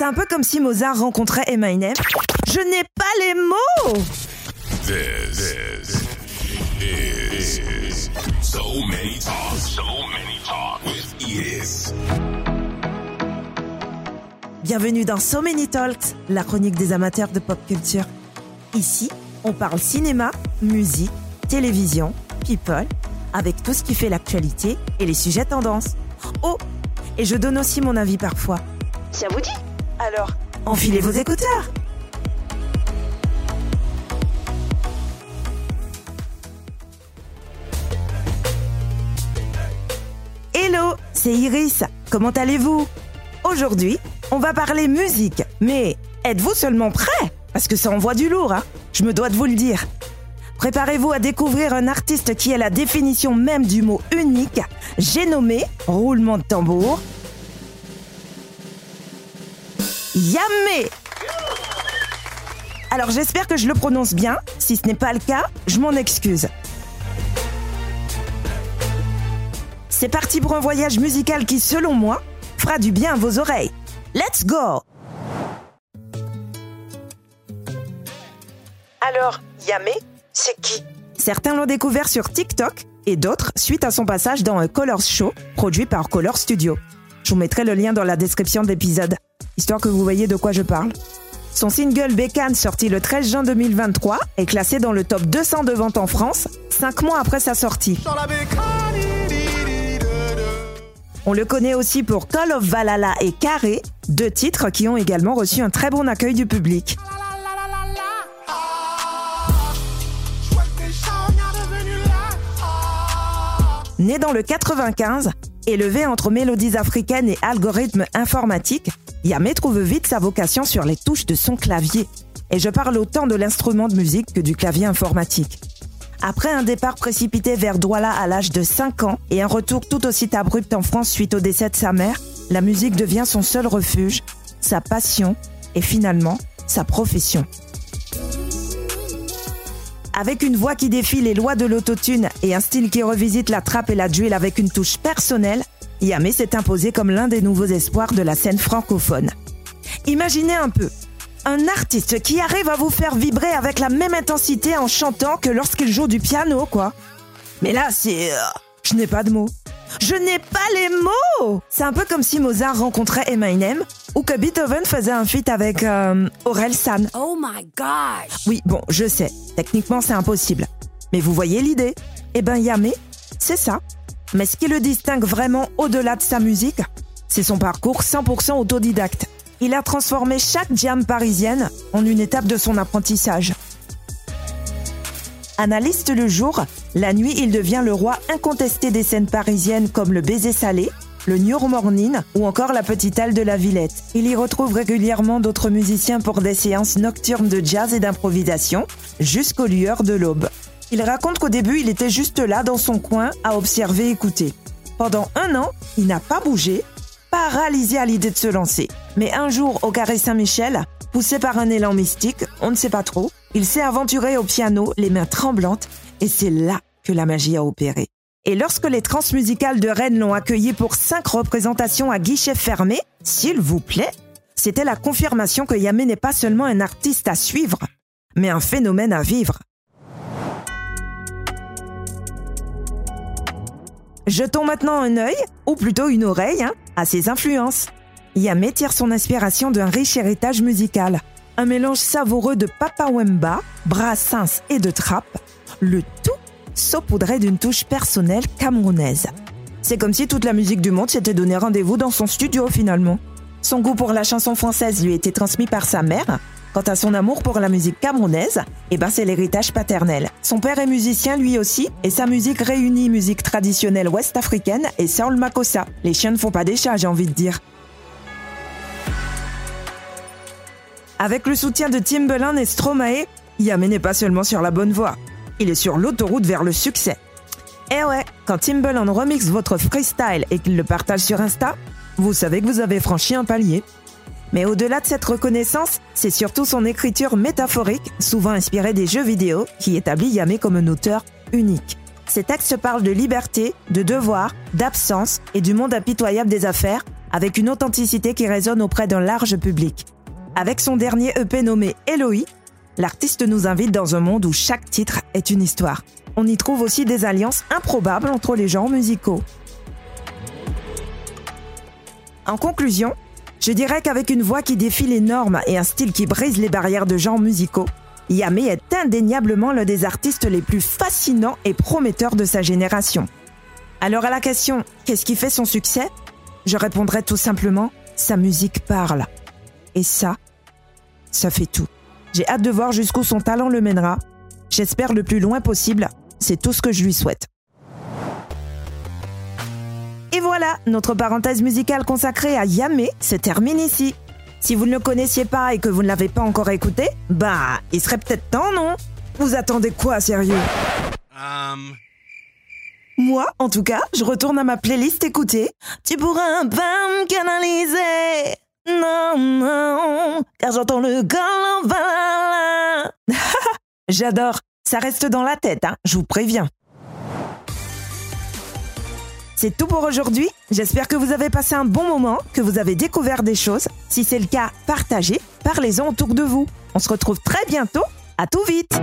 C'est un peu comme si Mozart rencontrait Eminem. Je n'ai pas les mots so many talk, so many talk with. Bienvenue dans So Many Talks, la chronique des amateurs de pop culture. Ici, on parle cinéma, musique, télévision, people, avec tout ce qui fait l'actualité et les sujets tendances. Oh, et je donne aussi mon avis parfois. Ça vous dit? Alors, enfilez vos écouteurs Hello, c'est Iris. Comment allez-vous? Aujourd'hui, on va parler musique. Mais êtes-vous seulement prêts Parce que ça envoie du lourd, hein Je me dois de vous le dire. Préparez-vous à découvrir un artiste qui est la définition même du mot unique. J'ai nommé, roulement de tambour, Yamé. Alors j'espère que je le prononce bien. Si ce n'est pas le cas, je m'en excuse. C'est parti pour un voyage musical qui, selon moi, fera du bien à vos oreilles. Let's go Alors, Yamé, c'est qui? Certains l'ont découvert sur TikTok et d'autres suite à son passage dans un Colors Show produit par Color Studio. Je vous mettrai le lien dans la description de l'épisode, histoire que vous voyez de quoi je parle. Son single Bécane, sorti le 13 juin 2023, est classé dans le top 200 de ventes en France, 5 mois après sa sortie. On le connaît aussi pour Call of Valhalla et Carré, deux titres qui ont également reçu un très bon accueil du public. Né dans le 95, élevé entre mélodies africaines et algorithmes informatiques, Yamé trouve vite sa vocation sur les touches de son clavier. Et je parle autant de l'instrument de musique que du clavier informatique. Après un départ précipité vers Douala à l'âge de 5 ans et un retour tout aussi abrupt en France suite au décès de sa mère, la musique devient son seul refuge, sa passion et finalement sa profession. Avec une voix qui défie les lois de l'autotune et un style qui revisite la trappe et la drill avec une touche personnelle, Yamé s'est imposé comme l'un des nouveaux espoirs de la scène francophone. Imaginez un peu, un artiste qui arrive à vous faire vibrer avec la même intensité en chantant que lorsqu'il joue du piano, quoi. Mais là, c'est... euh, je n'ai pas de mots. Je n'ai pas les mots C'est un peu comme si Mozart rencontrait Eminem ou que Beethoven faisait un feat avec euh, Aurel San. Oh my gosh! Oui, bon, je sais, techniquement c'est impossible. Mais vous voyez l'idée Eh ben Yamé, c'est ça. Mais ce qui le distingue vraiment au-delà de sa musique, c'est son parcours 100% autodidacte. Il a transformé chaque jam parisienne en une étape de son apprentissage. Analyste le jour, la nuit il devient le roi incontesté des scènes parisiennes comme le baiser salé, le New Morning ou encore la petite halle de la Villette. Il y retrouve régulièrement d'autres musiciens pour des séances nocturnes de jazz et d'improvisation jusqu'aux lueurs de l'aube. Il raconte qu'au début il était juste là dans son coin à observer écouter. Pendant un an, il n'a pas bougé, paralysé à l'idée de se lancer. Mais un jour, au Carré Saint-Michel, poussé par un élan mystique, on ne sait pas trop, il s'est aventuré au piano, les mains tremblantes, et c'est là que la magie a opéré. Et lorsque les transmusicales de Rennes l'ont accueilli pour cinq représentations à guichet fermé, s'il vous plaît, c'était la confirmation que Yamé n'est pas seulement un artiste à suivre, mais un phénomène à vivre. Jetons maintenant un œil, ou plutôt une oreille, hein, à ses influences. Yamé tire son inspiration d'un riche héritage musical. Un mélange savoureux de Papa Wemba, Brassens et de trap, le tout saupoudré d'une touche personnelle camerounaise. C'est comme si toute la musique du monde s'était donné rendez-vous dans son studio finalement. Son goût pour la chanson française lui était transmis par sa mère. Quant à son amour pour la musique camerounaise, eh ben c'est l'héritage paternel. Son père est musicien lui aussi, et sa musique réunit musique traditionnelle ouest-africaine et soul makossa. Les chiens ne font pas des chats, j'ai envie de dire. Avec le soutien de Timbaland et Stromae, Yamé n'est pas seulement sur la bonne voie, il est sur l'autoroute vers le succès. Eh ouais, quand Timbaland remixe votre freestyle et qu'il le partage sur Insta, vous savez que vous avez franchi un palier. Mais au-delà de cette reconnaissance, c'est surtout son écriture métaphorique, souvent inspirée des jeux vidéo, qui établit Yamé comme un auteur unique. Ses textes parlent de liberté, de devoir, d'absence et du monde impitoyable des affaires, avec une authenticité qui résonne auprès d'un large public. Avec son dernier EP nommé Eloï, l'artiste nous invite dans un monde où chaque titre est une histoire. On y trouve aussi des alliances improbables entre les genres musicaux. En conclusion, je dirais qu'avec une voix qui défie les normes et un style qui brise les barrières de genres musicaux, Yamé est indéniablement l'un des artistes les plus fascinants et prometteurs de sa génération. Alors à la question qu'est-ce qui fait son succès? Je répondrai tout simplement sa musique parle. Et ça, ça fait tout. J'ai hâte de voir jusqu'où son talent le mènera. J'espère le plus loin possible. C'est tout ce que je lui souhaite. Voilà, notre parenthèse musicale consacrée à Yamé se termine ici. Si vous ne le connaissiez pas et que vous ne l'avez pas encore écouté, bah, il serait peut-être temps, non? Vous attendez quoi, sérieux? Um, Moi, en tout cas, je retourne à ma playlist écouter. Tu pourras pas me canaliser. Non, non, car j'entends le galant. J'adore. Ça reste dans la tête, hein, je vous préviens. C'est tout pour aujourd'hui. J'espère que vous avez passé un bon moment, que vous avez découvert des choses. Si c'est le cas, partagez, parlez-en autour de vous. On se retrouve très bientôt. À tout vite.